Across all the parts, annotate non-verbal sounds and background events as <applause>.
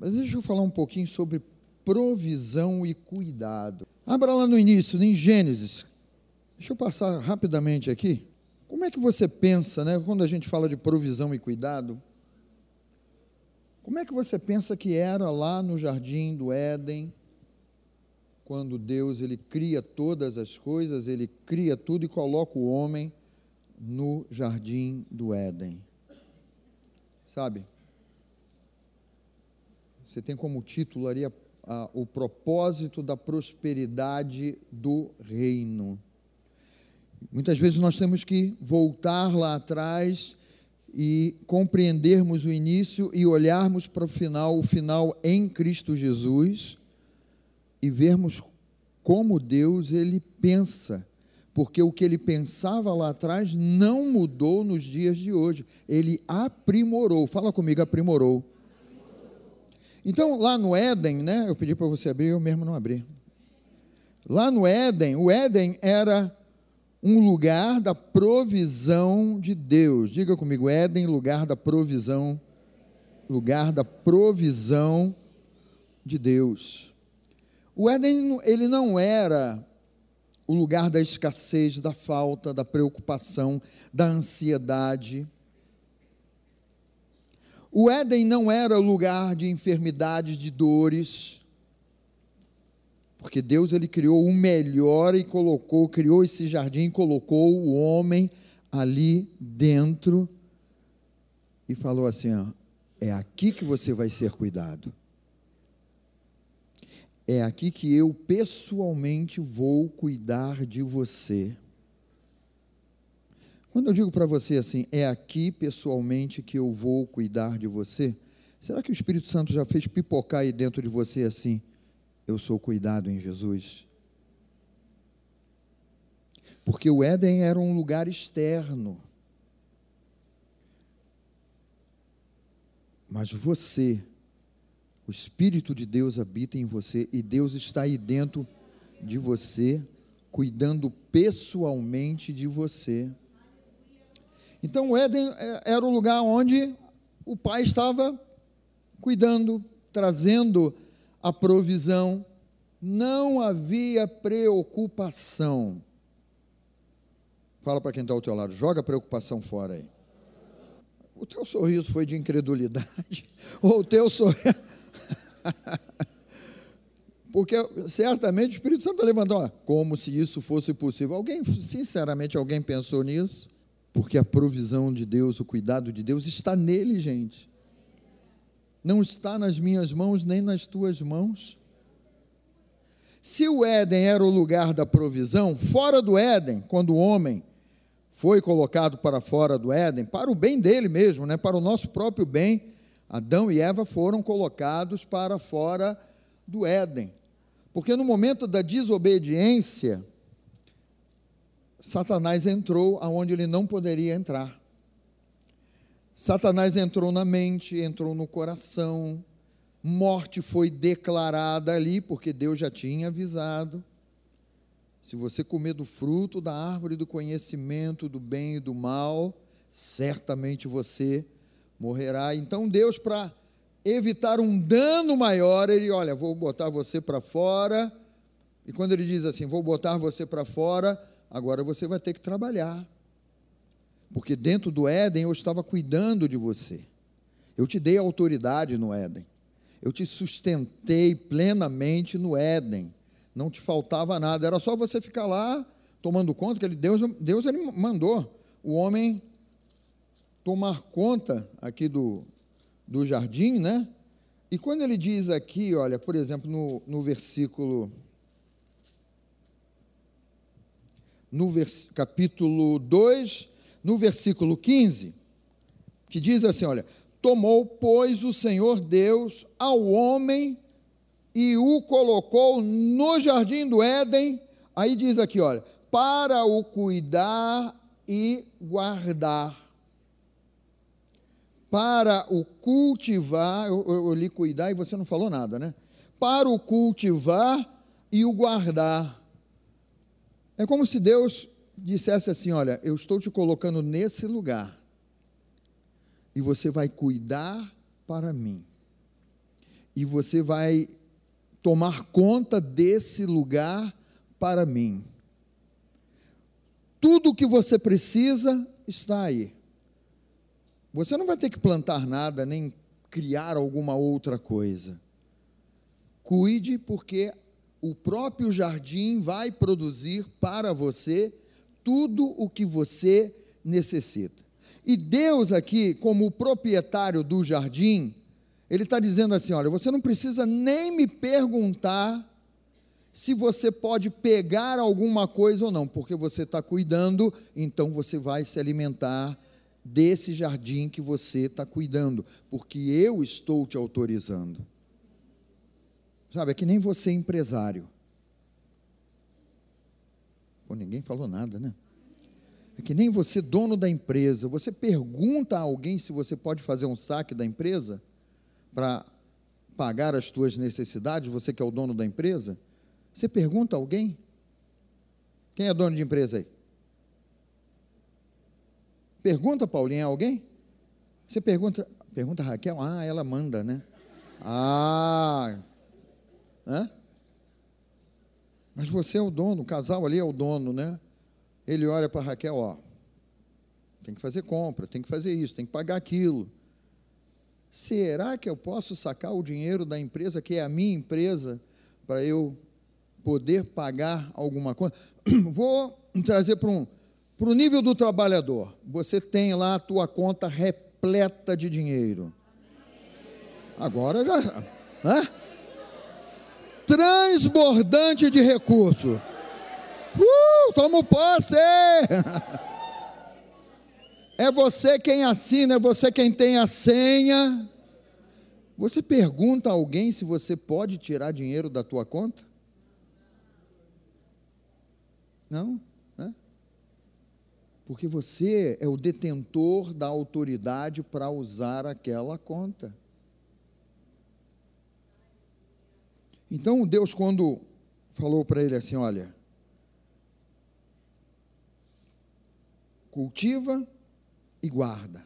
Mas deixa eu falar um pouquinho sobre provisão e cuidado. Abra lá no início, em Gênesis. Deixa eu passar rapidamente aqui. Como é que você pensa, né, quando a gente fala de provisão e cuidado? Como é que você pensa que era lá no jardim do Éden, quando Deus ele cria todas as coisas, ele cria tudo e coloca o homem no jardim do Éden? Sabe? Você tem como título ali a, a, o propósito da prosperidade do reino. Muitas vezes nós temos que voltar lá atrás e compreendermos o início e olharmos para o final, o final em Cristo Jesus, e vermos como Deus ele pensa, porque o que ele pensava lá atrás não mudou nos dias de hoje, ele aprimorou. Fala comigo, aprimorou. Então, lá no Éden, né, eu pedi para você abrir, eu mesmo não abri. Lá no Éden, o Éden era um lugar da provisão de Deus. Diga comigo, Éden, lugar da provisão, lugar da provisão de Deus. O Éden, ele não era o lugar da escassez, da falta, da preocupação, da ansiedade. O Éden não era lugar de enfermidades, de dores. Porque Deus ele criou o melhor e colocou, criou esse jardim, colocou o homem ali dentro e falou assim: ó, é aqui que você vai ser cuidado. É aqui que eu pessoalmente vou cuidar de você. Quando eu digo para você assim, é aqui pessoalmente que eu vou cuidar de você, será que o Espírito Santo já fez pipocar aí dentro de você assim? eu sou cuidado em Jesus. Porque o Éden era um lugar externo. Mas você, o Espírito de Deus habita em você e Deus está aí dentro de você, cuidando pessoalmente de você. Então o Éden é, era o lugar onde o pai estava cuidando, trazendo a provisão, não havia preocupação. Fala para quem está ao teu lado, joga a preocupação fora aí. O teu sorriso foi de incredulidade, <laughs> ou o teu sorriso. <laughs> Porque certamente o Espírito Santo levantou, como se isso fosse possível. Alguém, sinceramente, alguém pensou nisso? Porque a provisão de Deus, o cuidado de Deus está nele, gente não está nas minhas mãos nem nas tuas mãos. Se o Éden era o lugar da provisão, fora do Éden, quando o homem foi colocado para fora do Éden, para o bem dele mesmo, né, para o nosso próprio bem, Adão e Eva foram colocados para fora do Éden. Porque no momento da desobediência, Satanás entrou aonde ele não poderia entrar. Satanás entrou na mente, entrou no coração, morte foi declarada ali, porque Deus já tinha avisado. Se você comer do fruto da árvore do conhecimento do bem e do mal, certamente você morrerá. Então Deus, para evitar um dano maior, ele, olha, vou botar você para fora. E quando ele diz assim, vou botar você para fora, agora você vai ter que trabalhar. Porque dentro do Éden eu estava cuidando de você. Eu te dei autoridade no Éden. Eu te sustentei plenamente no Éden. Não te faltava nada. Era só você ficar lá tomando conta que ele, Deus, Deus ele mandou o homem tomar conta aqui do, do jardim, né? E quando ele diz aqui, olha, por exemplo, no, no versículo. No capítulo 2, no versículo 15, que diz assim: olha, tomou, pois, o Senhor Deus ao homem e o colocou no jardim do Éden. Aí diz aqui, olha, para o cuidar e guardar. Para o cultivar, eu, eu, eu li cuidar e você não falou nada, né? Para o cultivar e o guardar. É como se Deus dissesse assim: Olha, eu estou te colocando nesse lugar e você vai cuidar para mim. e você vai tomar conta desse lugar para mim. Tudo o que você precisa está aí. Você não vai ter que plantar nada, nem criar alguma outra coisa. Cuide, porque o próprio jardim vai produzir para você tudo o que você necessita. E Deus, aqui, como o proprietário do jardim, Ele está dizendo assim: olha, você não precisa nem me perguntar se você pode pegar alguma coisa ou não, porque você está cuidando, então você vai se alimentar desse jardim que você está cuidando, porque eu estou te autorizando. Sabe, é que nem você empresário. Pô, ninguém falou nada, né? É que nem você, dono da empresa, você pergunta a alguém se você pode fazer um saque da empresa para pagar as suas necessidades, você que é o dono da empresa? Você pergunta a alguém? Quem é dono de empresa aí? Pergunta, Paulinha, a alguém? Você pergunta, pergunta a Raquel? Ah, ela manda, né? Ah, Hã? Mas você é o dono, o casal ali é o dono, né? Ele olha para Raquel, ó, tem que fazer compra, tem que fazer isso, tem que pagar aquilo. Será que eu posso sacar o dinheiro da empresa, que é a minha empresa, para eu poder pagar alguma coisa? <coughs> Vou trazer para um, para o nível do trabalhador. Você tem lá a tua conta repleta de dinheiro. Agora já. Hã? Transbordante de recurso. Uh, toma posse! É você quem assina, é você quem tem a senha. Você pergunta a alguém se você pode tirar dinheiro da tua conta? Não, né? Porque você é o detentor da autoridade para usar aquela conta. Então Deus, quando falou para ele assim: Olha, cultiva e guarda.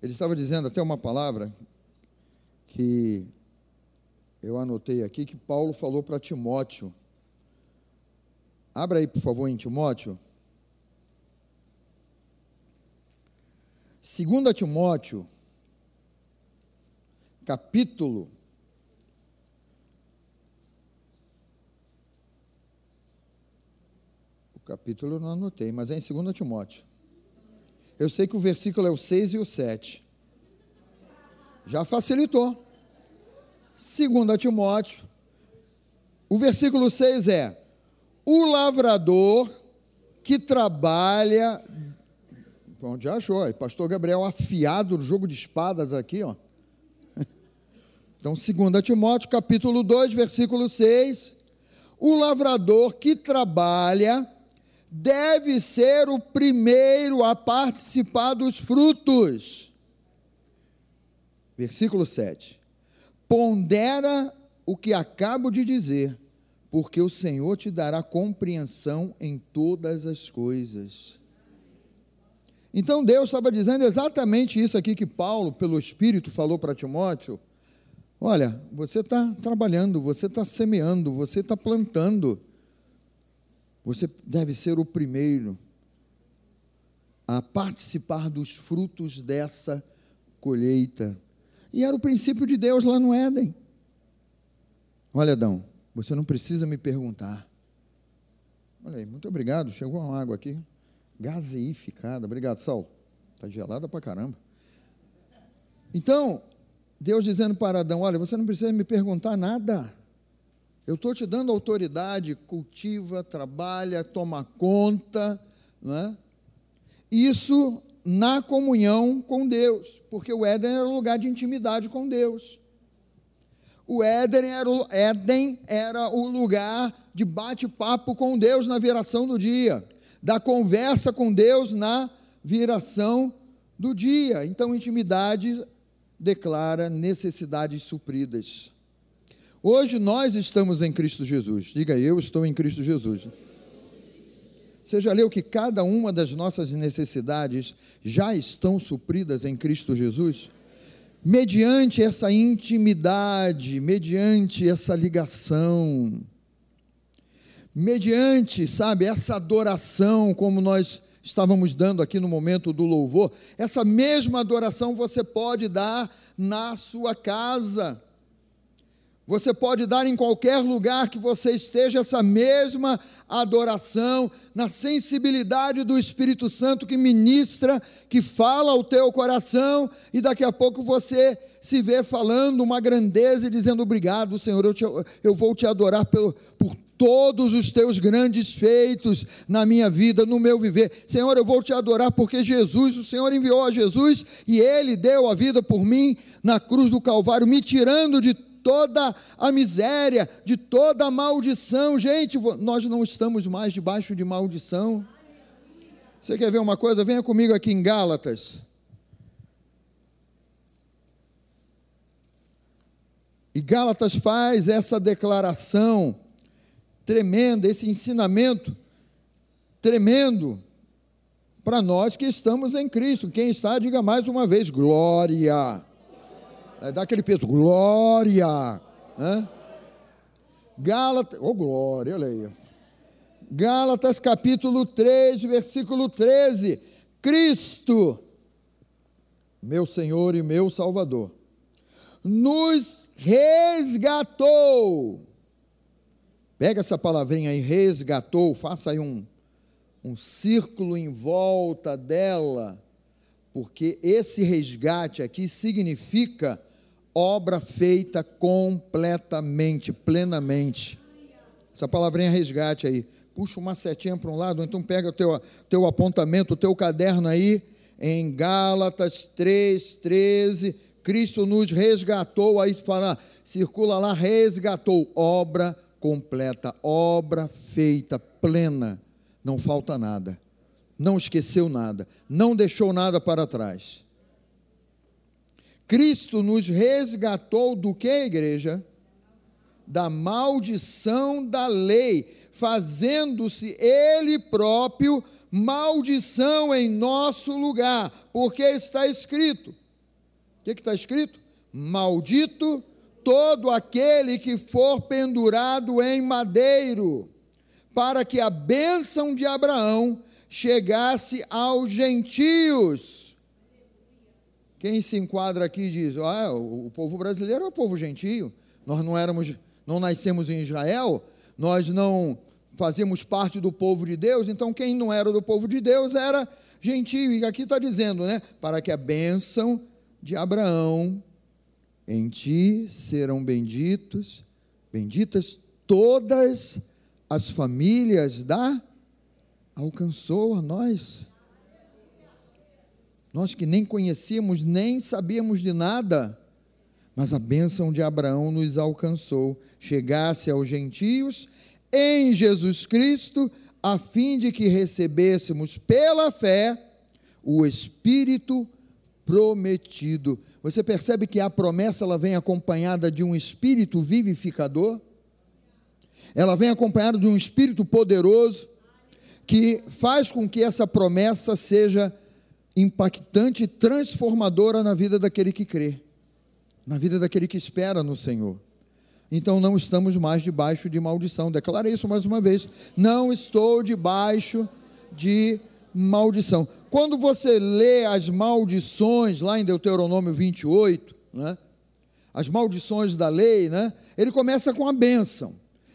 Ele estava dizendo até uma palavra que eu anotei aqui que Paulo falou para Timóteo. Abra aí, por favor, em Timóteo. 2 Timóteo, capítulo capítulo eu não anotei, mas é em 2 Timóteo. Eu sei que o versículo é o 6 e o 7. Já facilitou. 2 Timóteo, o versículo 6 é: O lavrador que trabalha. Onde achou? Pastor Gabriel afiado no jogo de espadas aqui, ó. <laughs> Então, 2 Timóteo, capítulo 2, versículo 6. O lavrador que trabalha deve ser o primeiro a participar dos frutos. Versículo 7. Pondera o que acabo de dizer, porque o Senhor te dará compreensão em todas as coisas. Então Deus estava dizendo exatamente isso aqui que Paulo, pelo Espírito, falou para Timóteo. Olha, você está trabalhando, você está semeando, você está plantando você deve ser o primeiro a participar dos frutos dessa colheita. E era o princípio de Deus lá no Éden. Olha, Adão, você não precisa me perguntar. Olha aí, muito obrigado. Chegou uma água aqui, gaseificada. Obrigado, Saulo. Está gelada pra caramba. Então, Deus dizendo para Adão: Olha, você não precisa me perguntar nada. Eu estou te dando autoridade, cultiva, trabalha, toma conta, não é? Isso na comunhão com Deus, porque o Éden era um lugar de intimidade com Deus. O Éden era o, Éden era o lugar de bate-papo com Deus na viração do dia, da conversa com Deus na viração do dia. Então, intimidade declara necessidades supridas. Hoje nós estamos em Cristo Jesus. Diga, eu estou em Cristo Jesus. Você já leu que cada uma das nossas necessidades já estão supridas em Cristo Jesus? mediante essa intimidade, mediante essa ligação, mediante, sabe, essa adoração, como nós estávamos dando aqui no momento do louvor, essa mesma adoração você pode dar na sua casa. Você pode dar em qualquer lugar que você esteja essa mesma adoração, na sensibilidade do Espírito Santo que ministra, que fala ao teu coração, e daqui a pouco você se vê falando uma grandeza e dizendo: Obrigado, Senhor, eu, te, eu vou te adorar por, por todos os teus grandes feitos na minha vida, no meu viver. Senhor, eu vou te adorar porque Jesus, o Senhor enviou a Jesus e ele deu a vida por mim na cruz do Calvário, me tirando de toda a miséria, de toda a maldição. Gente, nós não estamos mais debaixo de maldição. Você quer ver uma coisa? Venha comigo aqui em Gálatas. E Gálatas faz essa declaração tremenda, esse ensinamento tremendo para nós que estamos em Cristo. Quem está, diga mais uma vez: glória. É, dá aquele peso, glória. Né? Gálatas, oh glória, olha aí. Gálatas capítulo 3, versículo 13. Cristo, meu Senhor e meu Salvador, nos resgatou. Pega essa palavrinha aí, resgatou, faça aí um, um círculo em volta dela, porque esse resgate aqui significa obra feita completamente, plenamente. Essa palavrinha resgate aí. Puxa uma setinha para um lado, então pega o teu, teu apontamento, o teu caderno aí, em Gálatas 3, 13. Cristo nos resgatou, aí fala, circula lá, resgatou, obra completa, obra feita, plena, não falta nada, não esqueceu nada, não deixou nada para trás. Cristo nos resgatou do que, igreja? Da maldição da lei, fazendo-se Ele próprio maldição em nosso lugar, porque está escrito: o que está escrito? Maldito todo aquele que for pendurado em madeiro, para que a bênção de Abraão chegasse aos gentios. Quem se enquadra aqui diz: ah, o povo brasileiro é o povo gentio. Nós não éramos, não nascemos em Israel, nós não fazemos parte do povo de Deus, então quem não era do povo de Deus era gentio. E aqui está dizendo, né? Para que a bênção de Abraão em ti serão benditos, benditas todas as famílias da alcançou a nós. Nós que nem conhecíamos, nem sabíamos de nada, mas a bênção de Abraão nos alcançou, chegasse aos gentios em Jesus Cristo, a fim de que recebêssemos pela fé o Espírito prometido. Você percebe que a promessa ela vem acompanhada de um espírito vivificador? Ela vem acompanhada de um espírito poderoso que faz com que essa promessa seja impactante e transformadora na vida daquele que crê, na vida daquele que espera no Senhor. Então não estamos mais debaixo de maldição. Declara isso mais uma vez. Não estou debaixo de maldição. Quando você lê as maldições lá em Deuteronômio 28, né? As maldições da lei, né? Ele começa com a bênção.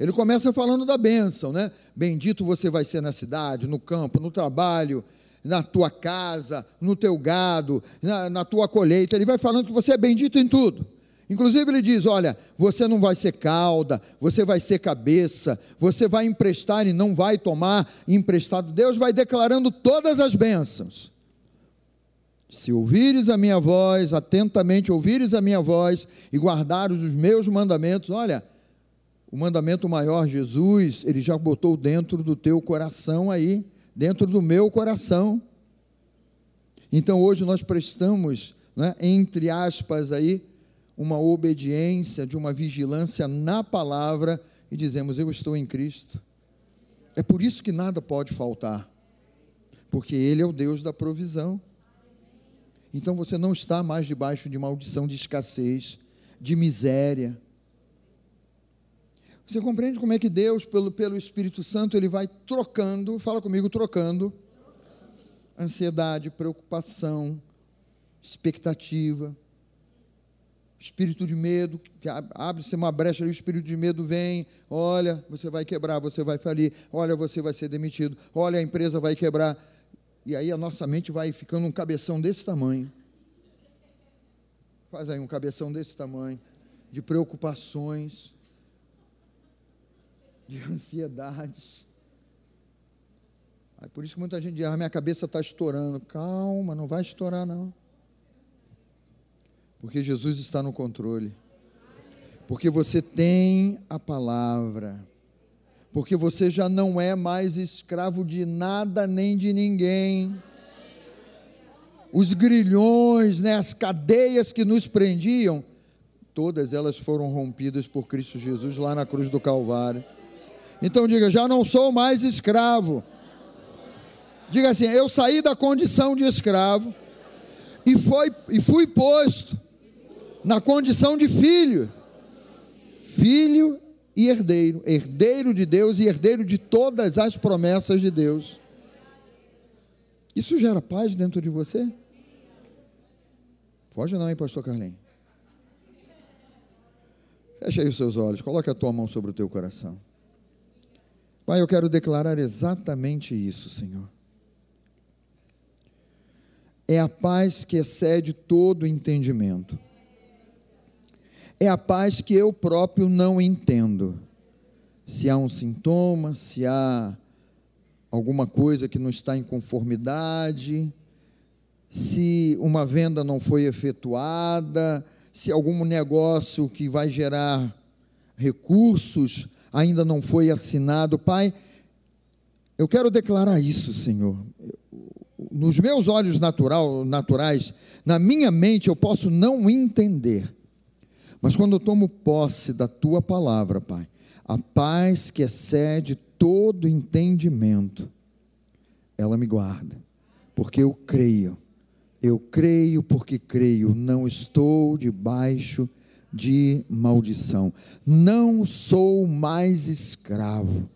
Ele começa falando da bênção, né? Bendito você vai ser na cidade, no campo, no trabalho, na tua casa, no teu gado, na, na tua colheita. Ele vai falando que você é bendito em tudo. Inclusive, ele diz: Olha, você não vai ser cauda, você vai ser cabeça, você vai emprestar e não vai tomar emprestado. Deus vai declarando todas as bênçãos. Se ouvires a minha voz, atentamente ouvires a minha voz e guardares os meus mandamentos, olha, o mandamento maior, Jesus, ele já botou dentro do teu coração aí dentro do meu coração. Então hoje nós prestamos, né, entre aspas, aí, uma obediência, de uma vigilância na palavra e dizemos: Eu estou em Cristo. É por isso que nada pode faltar, porque Ele é o Deus da provisão. Então você não está mais debaixo de maldição de escassez, de miséria. Você compreende como é que Deus, pelo, pelo Espírito Santo, ele vai trocando, fala comigo, trocando ansiedade, preocupação, expectativa, espírito de medo, que abre-se uma brecha e o espírito de medo vem, olha, você vai quebrar, você vai falir, olha, você vai ser demitido, olha, a empresa vai quebrar. E aí a nossa mente vai ficando um cabeção desse tamanho. Faz aí um cabeção desse tamanho, de preocupações, de <laughs> ansiedades. Aí por isso que muita gente diz, ah, minha cabeça está estourando. Calma, não vai estourar não. Porque Jesus está no controle. Porque você tem a palavra. Porque você já não é mais escravo de nada nem de ninguém. Os grilhões, né, as cadeias que nos prendiam, todas elas foram rompidas por Cristo Jesus lá na cruz do Calvário. Então diga: já não sou mais escravo. Diga assim: eu saí da condição de escravo e, foi, e fui posto na condição de filho. Filho e herdeiro, herdeiro de Deus e herdeiro de todas as promessas de Deus. Isso gera paz dentro de você? Foge não, hein, pastor Carlinhos? Feche aí os seus olhos, coloque a tua mão sobre o teu coração. Pai, eu quero declarar exatamente isso, Senhor. É a paz que excede todo entendimento é a paz que eu próprio não entendo. Se há um sintoma, se há alguma coisa que não está em conformidade, se uma venda não foi efetuada, se algum negócio que vai gerar recursos ainda não foi assinado. Pai, eu quero declarar isso, Senhor. Nos meus olhos natural, naturais, na minha mente, eu posso não entender mas quando eu tomo posse da tua palavra, Pai, a paz que excede todo entendimento, ela me guarda, porque eu creio. Eu creio porque creio, não estou debaixo de maldição. Não sou mais escravo.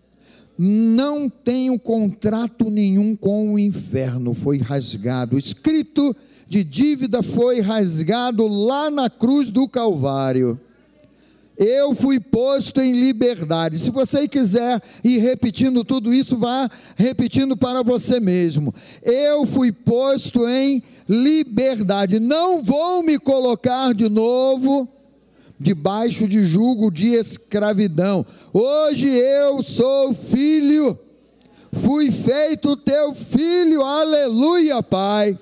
Não tenho contrato nenhum com o inferno, foi rasgado, escrito de dívida foi rasgado lá na cruz do Calvário. Eu fui posto em liberdade. Se você quiser ir repetindo tudo isso, vá repetindo para você mesmo. Eu fui posto em liberdade. Não vou me colocar de novo debaixo de julgo de escravidão. Hoje eu sou filho. Fui feito teu filho. Aleluia, Pai.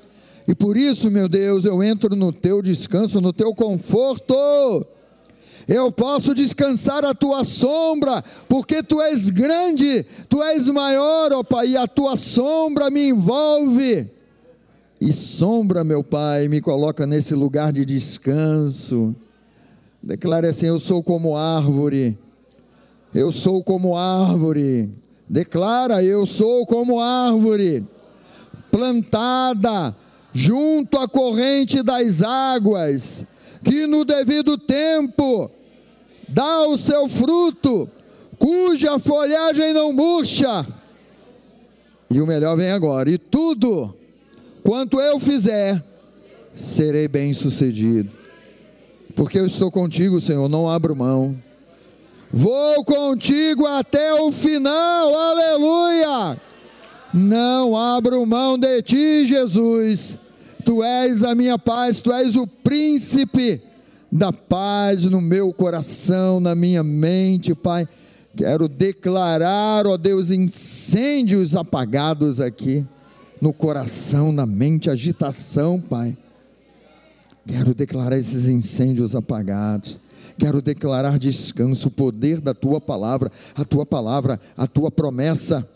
E por isso, meu Deus, eu entro no teu descanso, no teu conforto. Eu posso descansar a tua sombra, porque tu és grande, tu és maior, ó Pai, e a tua sombra me envolve. E sombra, meu Pai, me coloca nesse lugar de descanso. Declare assim: Eu sou como árvore. Eu sou como árvore. Declara: Eu sou como árvore plantada junto à corrente das águas, que no devido tempo dá o seu fruto, cuja folhagem não murcha. E o melhor vem agora: e tudo quanto eu fizer, serei bem sucedido. Porque eu estou contigo, Senhor, não abro mão. Vou contigo até o final, aleluia! Não abro mão de ti, Jesus. Tu és a minha paz, tu és o príncipe da paz no meu coração, na minha mente, Pai. Quero declarar, ó Deus, incêndios apagados aqui no coração, na mente, agitação, Pai. Quero declarar esses incêndios apagados. Quero declarar descanso, o poder da tua palavra, a tua palavra, a tua promessa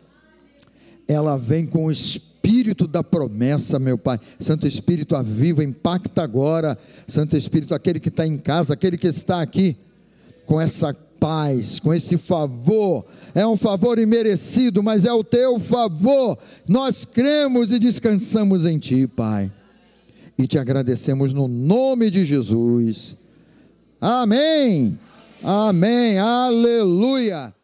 ela vem com o espírito da promessa, meu Pai. Santo Espírito, aviva, impacta agora. Santo Espírito, aquele que está em casa, aquele que está aqui, com essa paz, com esse favor. É um favor imerecido, mas é o teu favor. Nós cremos e descansamos em Ti, Pai. E te agradecemos no nome de Jesus. Amém. Amém. Aleluia.